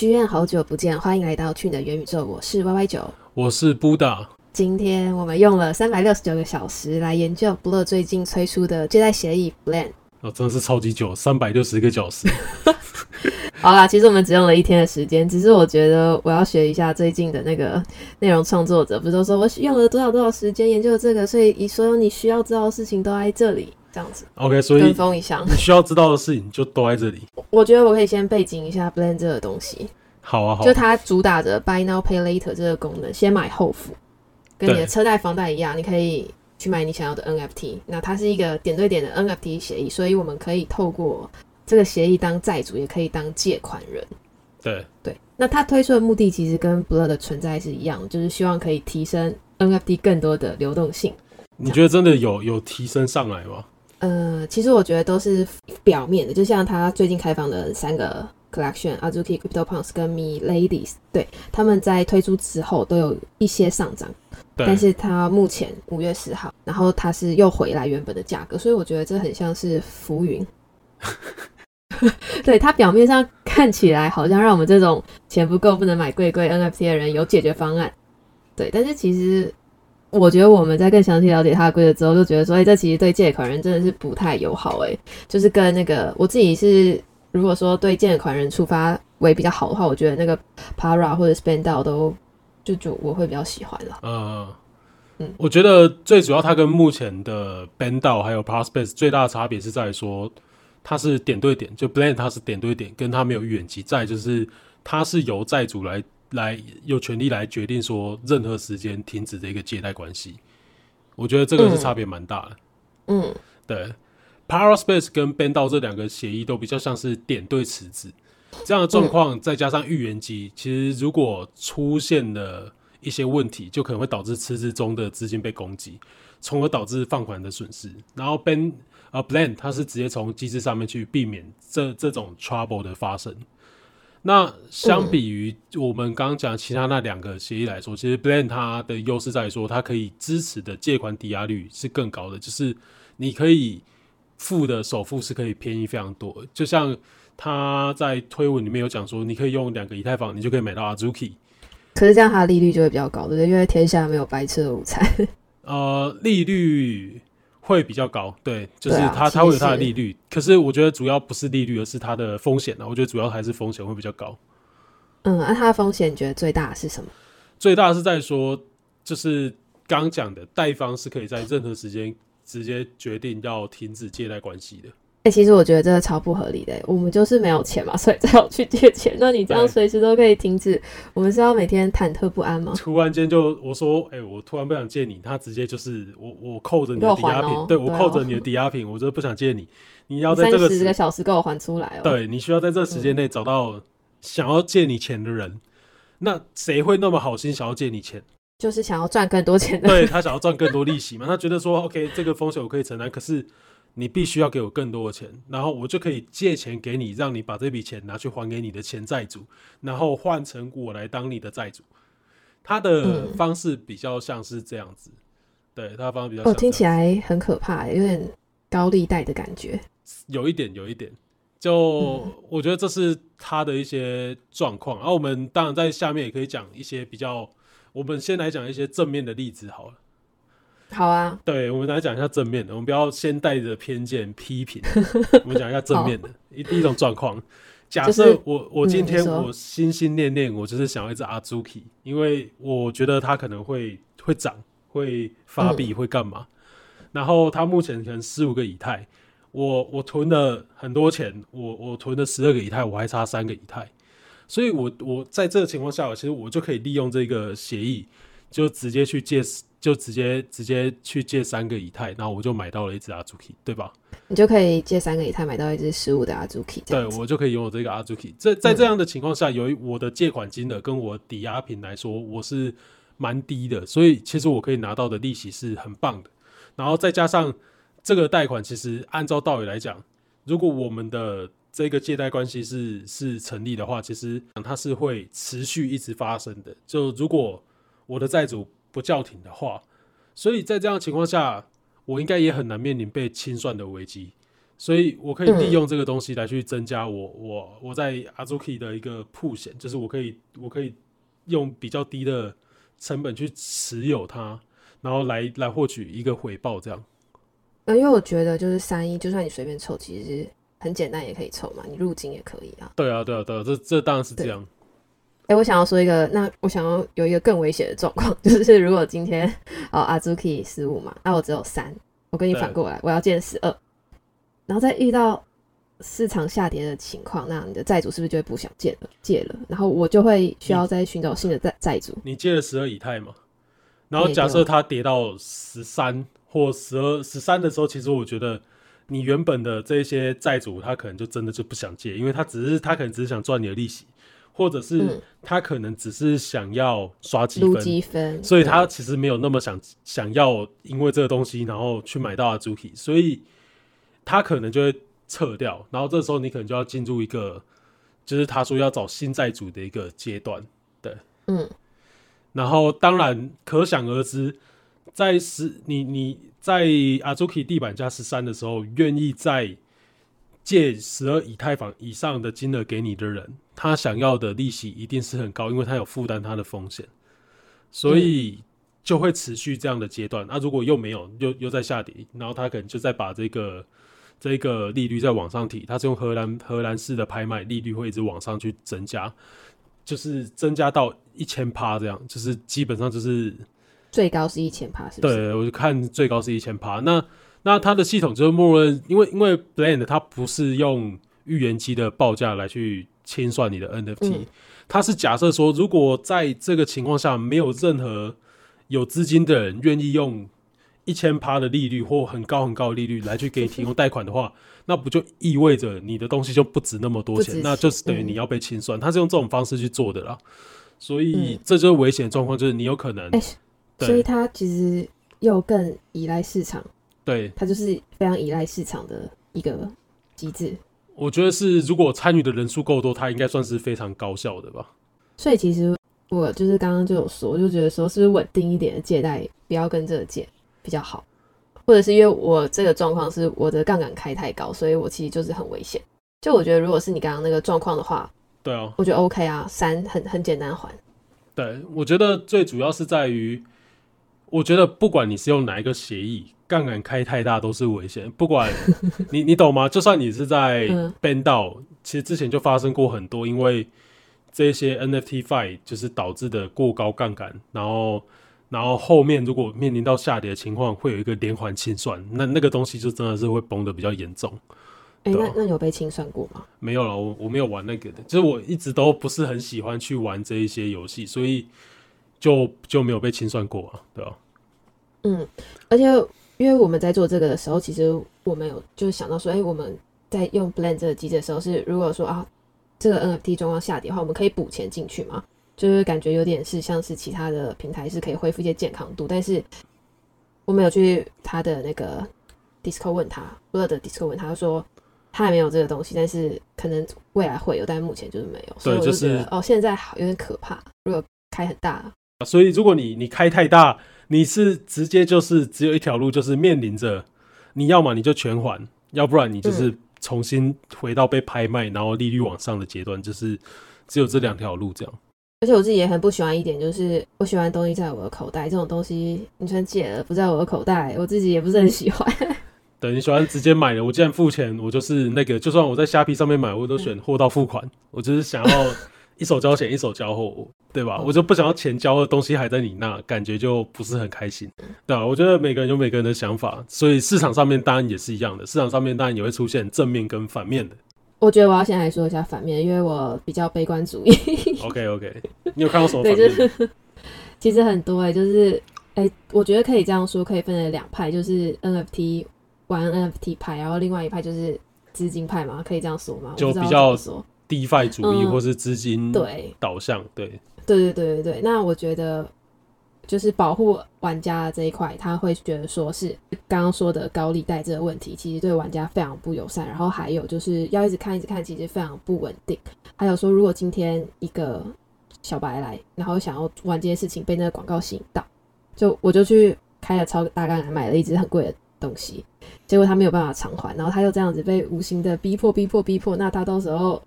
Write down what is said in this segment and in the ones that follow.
剧院好久不见，欢迎来到去你的元宇宙。我是 Y Y 九，我是 Buddha。今天我们用了三百六十九个小时来研究 Blur 最近推出的借贷协议 Blend。哦，真的是超级久，三百六十个小时。好啦，其实我们只用了一天的时间，只是我觉得我要学一下最近的那个内容创作者，不是都说我用了多少多少时间研究这个，所以所有你需要知道的事情都在这里。这样子，OK，所以跟风一下，你需要知道的事情就都在这里。我觉得我可以先背景一下 Blend 这个东西。好啊，好。就它主打着 Buy Now Pay Later 这个功能，先买后付，跟你的车贷、房贷一样，你可以去买你想要的 NFT。那它是一个点对点的 NFT 协议，所以我们可以透过这个协议当债主，也可以当借款人。对对。那它推出的目的其实跟 Blur 的存在是一样，就是希望可以提升 NFT 更多的流动性。你觉得真的有有提升上来吗？呃，其实我觉得都是表面的，就像它最近开放的三个 collection，Azuki、Crypto Punks 跟 Me Ladies，对，他们在推出之后都有一些上涨，但是它目前五月十号，然后它是又回来原本的价格，所以我觉得这很像是浮云。对，它表面上看起来好像让我们这种钱不够不能买贵贵 NFT 的人有解决方案，对，但是其实。我觉得我们在更详细了解它的规则之后，就觉得说，哎，这其实对借款人真的是不太友好，哎，就是跟那个我自己是，如果说对借款人出发为比较好的话，我觉得那个 Para 或者 Spendao 都就就我会比较喜欢了。嗯嗯，我觉得最主要它跟目前的 Spendao 还有 Paraspace 最大的差别是在说，它是点对点，就 Blend 它是点对点，跟它没有预言期，再就是它是由债主来。来有权利来决定说任何时间停止的一个借贷关系，我觉得这个是差别蛮大的。嗯，对，Paraspace 跟 b a n d 这两个协议都比较像是点对池子这样的状况，再加上预言机，其实如果出现了一些问题，就可能会导致池子中的资金被攻击，从而导致放款的损失。然后 Ben 啊 Blend 它是直接从机制上面去避免这这种 trouble 的发生。那相比于我们刚刚讲其他那两个协议来说，其实 Blend 它的优势在于说，它可以支持的借款抵押率是更高的，就是你可以付的首付是可以便宜非常多。就像他在推文里面有讲说，你可以用两个以太坊，你就可以买到 Azuki。可是这样它的利率就会比较高，对不对？因为天下没有白吃的午餐。呃，利率。会比较高，对，就是它它会有它的利率，可是我觉得主要不是利率，而是它的风险啊。我觉得主要还是风险会比较高。嗯，那它的风险你觉得最大是什么？最大是在说，就是刚讲的贷方是可以在任何时间直接决定要停止借贷关系的。哎，其实我觉得这个超不合理的。我们就是没有钱嘛，所以才要去借钱。那你这样随时都可以停止，我们是要每天忐忑不安吗？突然间就我说，哎，我突然不想借你，他直接就是我我扣着你的抵押品，对 我扣着你的抵押品，我就不想借你。你要在这个十个小时给我还出来哦。对你需要在这时间内找到想要借你钱的人。那谁会那么好心想要借你钱？就是想要赚更多钱的。对他想要赚更多利息嘛？他觉得说，OK，这个风险我可以承担，可是。你必须要给我更多的钱，然后我就可以借钱给你，让你把这笔钱拿去还给你的前债主，然后换成我来当你的债主。他的方式比较像是这样子，对他方式比较。哦，听起来很可怕，有点高利贷的感觉。有一点，有一点。就我觉得这是他的一些状况。然后我们当然在下面也可以讲一些比较，我们先来讲一些正面的例子好了。好啊，对，我们来讲一下正面的，我们不要先带着偏见批评，我们讲一下正面的。一第一种状况，假设我我今天我心心念念，我就是想要一只阿朱 k 因为我觉得它可能会会涨，会发币，会干嘛？然后它目前可能十五个以太，我我囤了很多钱，我我囤了十二个以太，我还差三个以太，所以我我在这个情况下，其实我就可以利用这个协议，就直接去借。就直接直接去借三个以太，然后我就买到了一只阿朱 k 对吧？你就可以借三个以太买到一只十五的阿朱 k 对我就可以拥有这个阿朱 k 在在这样的情况下，由于我的借款金额跟我抵押品来说，我是蛮低的，所以其实我可以拿到的利息是很棒的。然后再加上这个贷款，其实按照道理来讲，如果我们的这个借贷关系是是成立的话，其实它是会持续一直发生的。就如果我的债主。不叫停的话，所以在这样的情况下，我应该也很难面临被清算的危机。所以我可以利用这个东西来去增加我我我在 Azuki 的一个铺险，就是我可以我可以用比较低的成本去持有它，然后来来获取一个回报，这样。呃，因为我觉得就是三一，就算你随便凑，其实很简单也可以抽嘛，你入金也可以啊。对啊，对啊，对啊，这这当然是这样。哎，我想要说一个，那我想要有一个更危险的状况，就是如果今天哦 Azuki 十五嘛，那我只有三，我跟你反过来，我要建十二，然后再遇到市场下跌的情况，那你的债主是不是就会不想借了？借了，然后我就会需要再寻找新的债债主。你借了十二以太嘛？然后假设它跌到十三。或十二十三的时候，其实我觉得你原本的这些债主，他可能就真的就不想借，因为他只是他可能只是想赚你的利息，或者是他可能只是想要刷积分，积分，所以他其实没有那么想想要因为这个东西然后去买到阿朱 k 所以他可能就会撤掉，然后这时候你可能就要进入一个就是他说要找新债主的一个阶段，对，嗯，然后当然可想而知。在十你你在阿朱 k 地板价十三的时候，愿意在借十二以太坊以上的金额给你的人，他想要的利息一定是很高，因为他有负担他的风险，所以就会持续这样的阶段。那如果又没有，又又在下跌，然后他可能就再把这个这个利率再往上提，他是用荷兰荷兰式的拍卖，利率会一直往上去增加，就是增加到一千趴这样，就是基本上就是。最高是一千帕，是？对，我就看最高是一千帕。那那它的系统就是默认，因为因为 Blend 它不是用预言机的报价来去清算你的 NFT，它是假设说，如果在这个情况下没有任何有资金的人愿意用一千趴的利率或很高很高的利率来去给你提供贷款的话，那不就意味着你的东西就不值那么多钱？那就是等于你要被清算。它是用这种方式去做的啦，所以这就是危险状况，就是你有可能。所以它其实又更依赖市场，对，它就是非常依赖市场的一个机制。我觉得是，如果参与的人数够多，它应该算是非常高效的吧。所以其实我就是刚刚就有说，我就觉得说，是不是稳定一点的借贷，不要跟这个借比较好，或者是因为我这个状况是我的杠杆开太高，所以我其实就是很危险。就我觉得，如果是你刚刚那个状况的话，对啊，我觉得 OK 啊，三很很简单还。对，我觉得最主要是在于。我觉得不管你是用哪一个协议，杠杆开太大都是危险。不管 你你懂吗？就算你是在 ban 到，其实之前就发生过很多，因为这些 NFT fight 就是导致的过高杠杆，然后然后后面如果面临到下跌的情况，会有一个连环清算，那那个东西就真的是会崩的比较严重。哎，那那有被清算过吗？没有了，我我没有玩那个的，就是我一直都不是很喜欢去玩这一些游戏，所以。就就没有被清算过啊，对吧？嗯，而且因为我们在做这个的时候，其实我们有就是想到说，哎，我们在用 Blend 这个机制的时候，是如果说啊，这个 NFT 状况下跌的话，我们可以补钱进去吗？就是感觉有点是像是其他的平台是可以恢复一些健康度，但是我们有去他的那个 Discord 问他，Blood 的 Discord 问他说，他还没有这个东西，但是可能未来会有，但目前就是没有，所以我就觉得哦，现在好有点可怕，如果开很大。所以，如果你你开太大，你是直接就是只有一条路，就是面临着你要么你就全还，要不然你就是重新回到被拍卖，然后利率往上的阶段，就是只有这两条路这样。而且我自己也很不喜欢一点，就是我喜欢东西在我的口袋，这种东西你全借了不在我的口袋，我自己也不是很喜欢。对，你喜欢直接买的，我既然付钱，我就是那个，就算我在虾皮上面买，我都选货到付款，我就是想要。一手交钱，一手交货，对吧？我就不想要钱交的东西还在你那，感觉就不是很开心，对吧？我觉得每个人有每个人的想法，所以市场上面当然也是一样的，市场上面当然也会出现正面跟反面的。我觉得我要先来说一下反面，因为我比较悲观主义。OK OK，你有看到什么反面？其实很多哎，就是哎，我觉得可以这样说，可以分成两派，就是 NFT 玩 NFT 派，然后另外一派就是资金派嘛，可以这样说吗？就比较说。DeFi 主义或是资金对导向，对对对对对对。那我觉得就是保护玩家这一块，他会觉得说是刚刚说的高利贷这个问题，其实对玩家非常不友善。然后还有就是要一直看一直看，其实非常不稳定。还有说，如果今天一个小白来，然后想要玩这件事情，被那个广告吸引到，就我就去开了超大杠杆买了一只很贵的东西，结果他没有办法偿还，然后他又这样子被无形的逼迫、逼迫、逼迫，那他到时候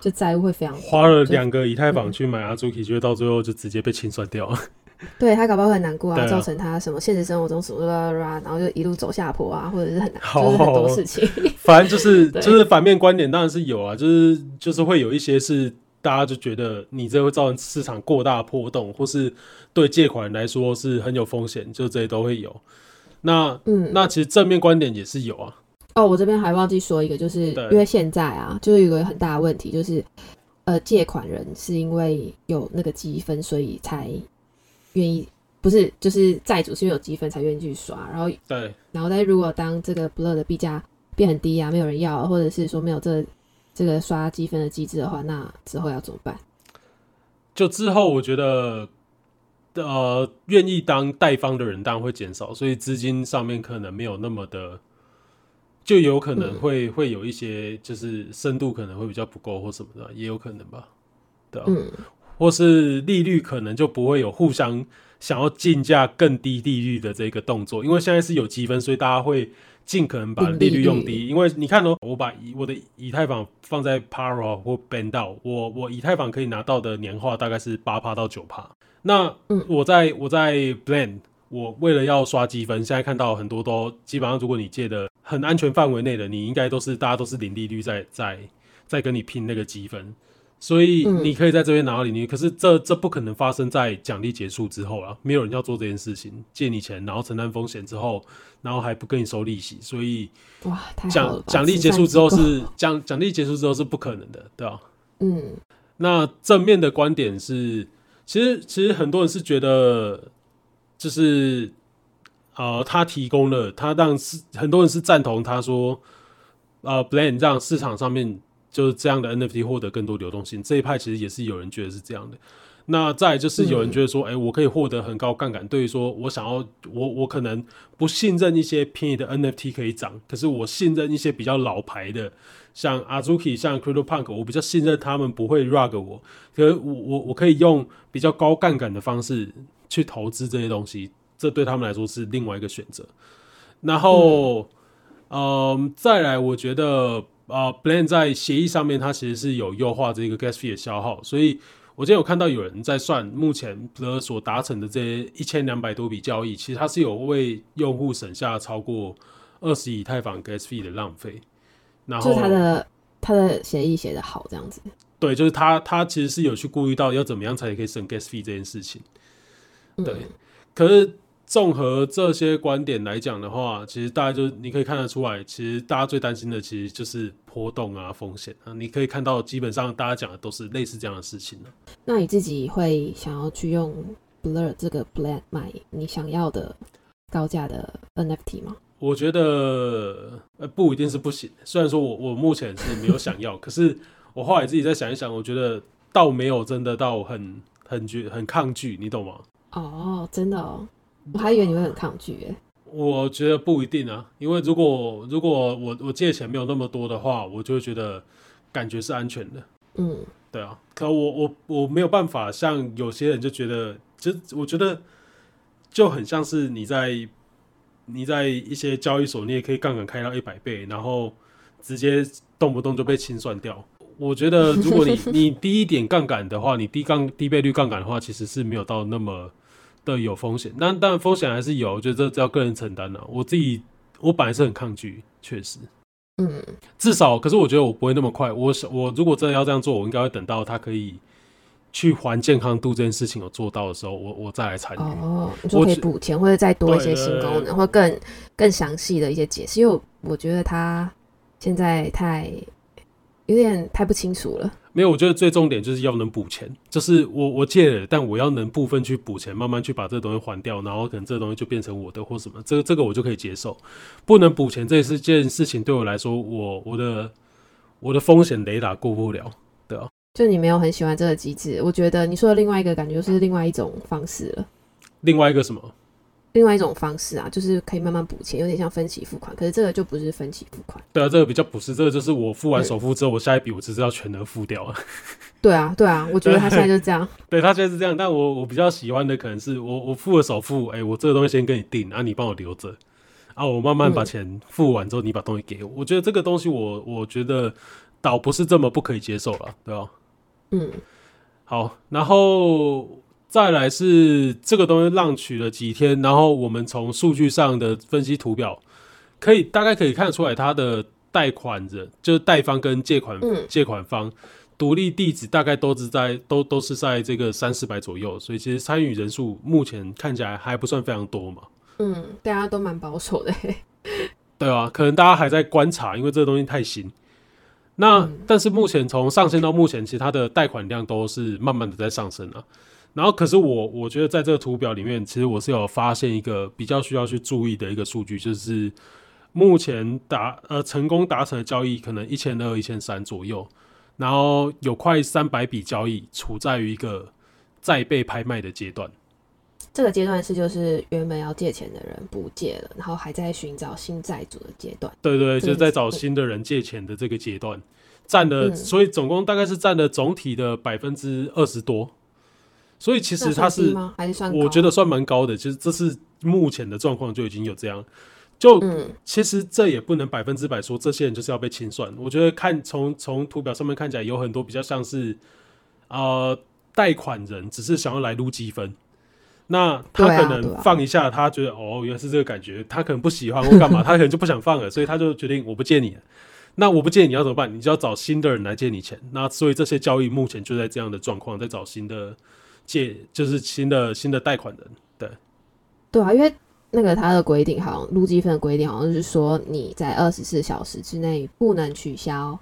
就债务会非常花了两个以太坊去买阿朱 k 结果到最后就直接被清算掉。对他搞不好很难过啊，啊造成他什么现实生活中什么啦啦啦，然后就一路走下坡啊，或者是很难，好就是很多事情。反正就是 就是反面观点当然是有啊，就是就是会有一些是大家就觉得你这会造成市场过大波动，或是对借款人来说是很有风险，就这些都会有。那嗯，那其实正面观点也是有啊，哦，我这边还忘记说一个，就是因为现在啊，就是有个很大的问题，就是呃，借款人是因为有那个积分，所以才愿意，不是，就是债主是因为有积分才愿意去刷，然后对，然后但是如果当这个 Blur 的币价变很低啊，没有人要，或者是说没有这这个刷积分的机制的话，那之后要怎么办？就之后我觉得。呃，愿意当贷方的人当然会减少，所以资金上面可能没有那么的，就有可能会、会有一些就是深度可能会比较不够或什么的，也有可能吧，对啊，嗯，或是利率可能就不会有互相想要竞价更低利率的这个动作，因为现在是有积分，所以大家会尽可能把利率。用低。因为你看哦，我把以我的以太坊放在 Paro 或 Bando，我我以太坊可以拿到的年化大概是八趴到九趴。那嗯。我在我在 Blend，我为了要刷积分，现在看到很多都基本上，如果你借的很安全范围内的，你应该都是大家都是零利率在在在跟你拼那个积分。所以嗯。你可以在这边拿到零利率，可是这这不可能发生在奖励结束之后啊，没有人要做这件事情，借你钱然后承担风险之后，然后还不跟你收利息，所以哇，太奖奖励结束之后，是奖奖励结束之后是不可能的，对吧、构嗯。那正面的观点是，其实其实很多人是觉得，就是呃，他提供了他让市很多人是赞同他说，呃，Blend 让市场上面就是这样的 NFT 获得更多流动性，这一派其实也是有人觉得是这样的。那再就是有人觉得说，哎、我可以获得很高杠杆，对于说我想要我我可能不信任一些便宜的 NFT 可以涨，可是我信任一些比较老牌的，像 Azuki、像 CryptoPunk，我比较信任他们不会 rug 我，可是我我我可以用比较高杠杆的方式去投资这些东西，这对他们来说是另外一个选择。然后，嗯、再来，我觉得呃 b l a n d 在协议上面它其实是有优化这个 gas fee 的消耗，所以我今天有看到有人在算目前 Blur 所达成的这一千两百多笔交易，其实它是有为用户省下超过二十以太坊 gas fee 的浪费。然后就是他的他的协议写的好，这样子。对，就是他他其实是有去顾虑到要怎么样才可以省 gas fee 这件事情。嗯对，可是综合这些观点来讲的话，其实大家就你可以看得出来，其实大家最担心的其实就是波动啊、风险啊。你可以看到，基本上大家讲的都是类似这样的事情了。那你自己会想要去用 Blur 这个 Blend 买你想要的高价的 NFT 吗？我觉得呃不一定是不行，虽然说我我目前是没有想要，可是我后来自己再想一想，我觉得倒没有真的到很很觉很抗拒，你懂吗？哦，真的哦，我还以为你会很抗拒耶。我觉得不一定啊，因为如果如果我我借钱没有那么多的话，我就会觉得感觉是安全的，嗯，对啊。可我我我没有办法像有些人就觉得，就我觉得就很像是你在你在一些交易所，你也可以杠杆开到一百倍，然后直接动不动就被清算掉。我觉得 如果你你低一点杠杆的话，你低杠低倍率杠杆的话，其实是没有到那么的有风险。但但风险还是有，我觉得这这要个人承担了、我自己我本来是很抗拒，确实。嗯，至少，可是我觉得我不会那么快。我想，我如果真的要这样做，我应该会等到他可以去还健康度这件事情有做到的时候，我我再来参与。哦，你说可以只补钱，或者再多一些新功能，或更更详细的一些解释，因为我我觉得他现在太有点太不清楚了。没有，我觉得最重点就是要能补钱，就是我我借了，但我要能部分去补钱，慢慢去把这个东西还掉，然后可能这个东西就变成我的或什么，这个这个我就可以接受。不能补钱这是件事情对我来说，我我的我的风险雷达过不了。就你没有很喜欢这个机制，我觉得你说的另外一个感觉就是另外一种方式了，另外一个什么？另外一种方式啊，就是可以慢慢补钱，有点像分期付款，可是这个就不是分期付款。对啊，这个比较不是，这个就是我付完首付之后，我下一笔我只是要全额付掉了。对啊，对啊，我觉得他现在就这样。对 他现在是这样，但我我比较喜欢的可能是我我付了首付，哎、我这个东西先跟你定，啊，你帮我留着，啊，我慢慢把嗯钱付完之后，你把东西给我。我觉得这个东西我我觉得倒不是这么不可以接受了，对吧？嗯，好，然后再来是这个东西浪取了几天，然后我们从数据上的分析图表，可以大概可以看得出来它的贷款人就是贷方跟借款、嗯借款方独立地址大概都是在都都是在这个三四百左右，所以其实参与人数目前看起来还不算非常多嘛。嗯，大家都蛮保守的。对啊，可能大家还在观察，因为这个东西太新。那、嗯但是目前从上线到目前，其实它的贷款量都是慢慢的在上升啊。然后，可是我我觉得在这个图表里面，其实我是有发现一个比较需要去注意的一个数据，就是目前达呃成功达成的交易可能一千二、一千三左右，然后有快三百笔交易处在于一个再被拍卖的阶段。这个阶段是就是原本要借钱的人不借了，然后还在寻找新债主的阶段。对对，就是在找新的人借钱的这个阶段，占了，嗯所以总共大概是占了总体的百分之二十多，所以其实那它是？我觉得算蛮高的，其实这是目前的状况就已经有这样，就、嗯其实这也不能百分之百说这些人就是要被清算，我觉得看从从图表上面看起来有很多比较像是呃贷款人只是想要来撸积分。那他可能放一下，他觉得哦，原来是这个感觉，他可能不喜欢或干嘛，他可能就不想放了，所以他就决定我不借你了。那我不借你要怎么办？你就要找新的人来借你钱。那所以这些交易目前就在这样的状况，在找新的借，就是新的新的贷款人。对，对啊，因为那个他的规定好像录积分的规定好像是说你在二十四小时之内不能取消，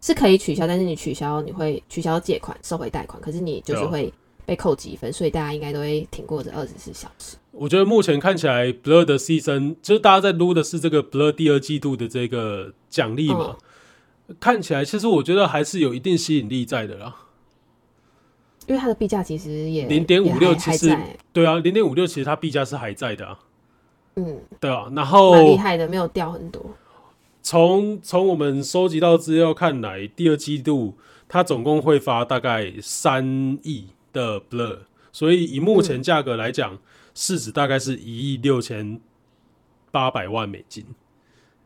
是可以取消，但是你取消你会取消借款收回贷款，可是你就是会被扣积分，所以大家应该都会挺过这二十四小时。我觉得目前看起来 Blur 的 season 就是大家在撸的是这个 Blur 第二季度的这个奖励嘛，看起来其实我觉得还是有一定吸引力在的啦。因为它的币价其实也零点五六其实对啊，零点五六其实它币价是还在的啊，嗯，对啊。然蛮后厉害的，没有掉很多。从从我们收集到资料看来，第二季度它总共会发大概三亿的 Blur，所以以目前价格来讲，市值大概是一亿六千八百万美金，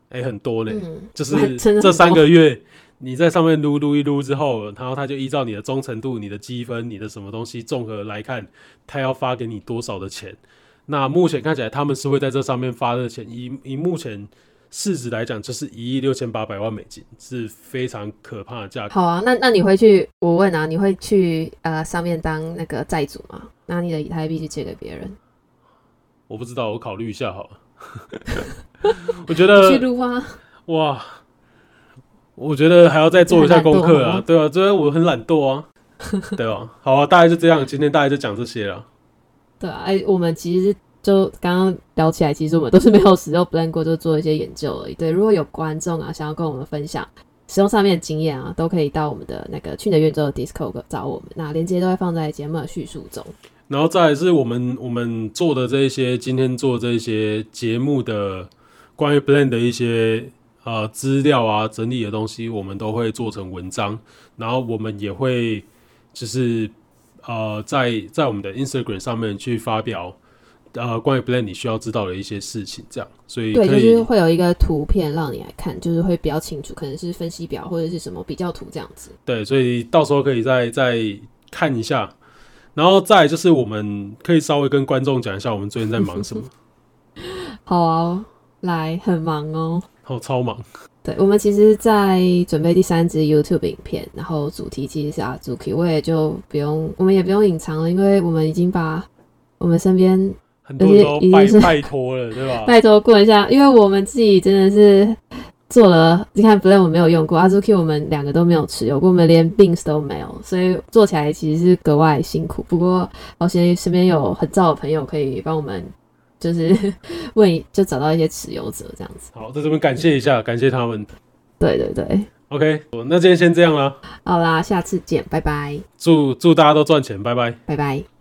哎、很多呢。嗯，就是这三多个月你在上面撸撸一撸之后，然后他就依照你的忠诚度、你的积分、你的什么东西综合来看，他要发给你多少的钱。那目前看起来他们是会在这上面发的钱，以以目前市值来讲，就是一亿六千八百万美金，是非常可怕的价格。好啊，那那你会去？我问啊，你会去呃上面当那个债主吗？拿你的以太币去借给别人？我不知道，我考虑一下好了。我觉得 去得撸啊？哇，我觉得还要再做一下功课啊，对啊，这我很懒惰啊，对啊，好啊，大概就这样，今天大概就讲这些了。对啊，哎、我们其实就刚刚聊起来，其实我们都是没有使用 Blend 过，就做一些研究而已。对，如果有观众啊想要跟我们分享使用上面的经验啊，都可以到我们的那个去年元州的 Discord 找我们，那链接都会放在节目的叙述中。然后再来是我们我们做的这一些，今天做这一些节目的关于 Blend 的一些呃资料啊整理的东西，我们都会做成文章，然后我们也会就是呃在在我们的 Instagram 上面去发表呃关于 Blend 你需要知道的一些事情，这样，所以对，就是会有一个图片让你来看，就是会比较清楚，可能是分析表或者是什么比较图这样子。对，所以到时候可以再再看一下。然后再就是，我们可以稍微跟观众讲一下我们最近在忙什么。好啊，来，很忙哦。哦，超忙。对，我们其实，在准备第三支 YouTube 影片，然后主题其实是阿朱 K，我也就不用，我们也不用隐藏了，因为我们已经把我们身边很多人都拜已经是拜托了，对吧？拜托过一下，因为我们自己真的是做了，你看 Blend 我没有用过，阿朱 Q 我们两个都没有持有过，我们连 Bings 都没有，所以做起来其实是格外辛苦。不过好险身边有很照的朋友可以帮我们，就是 问就找到一些持有者这样子。好，在这边感谢一下，感谢他们。对对对，OK，那今天先这样啦，好啦，下次见，拜拜，祝祝大家都赚钱，拜拜。拜拜。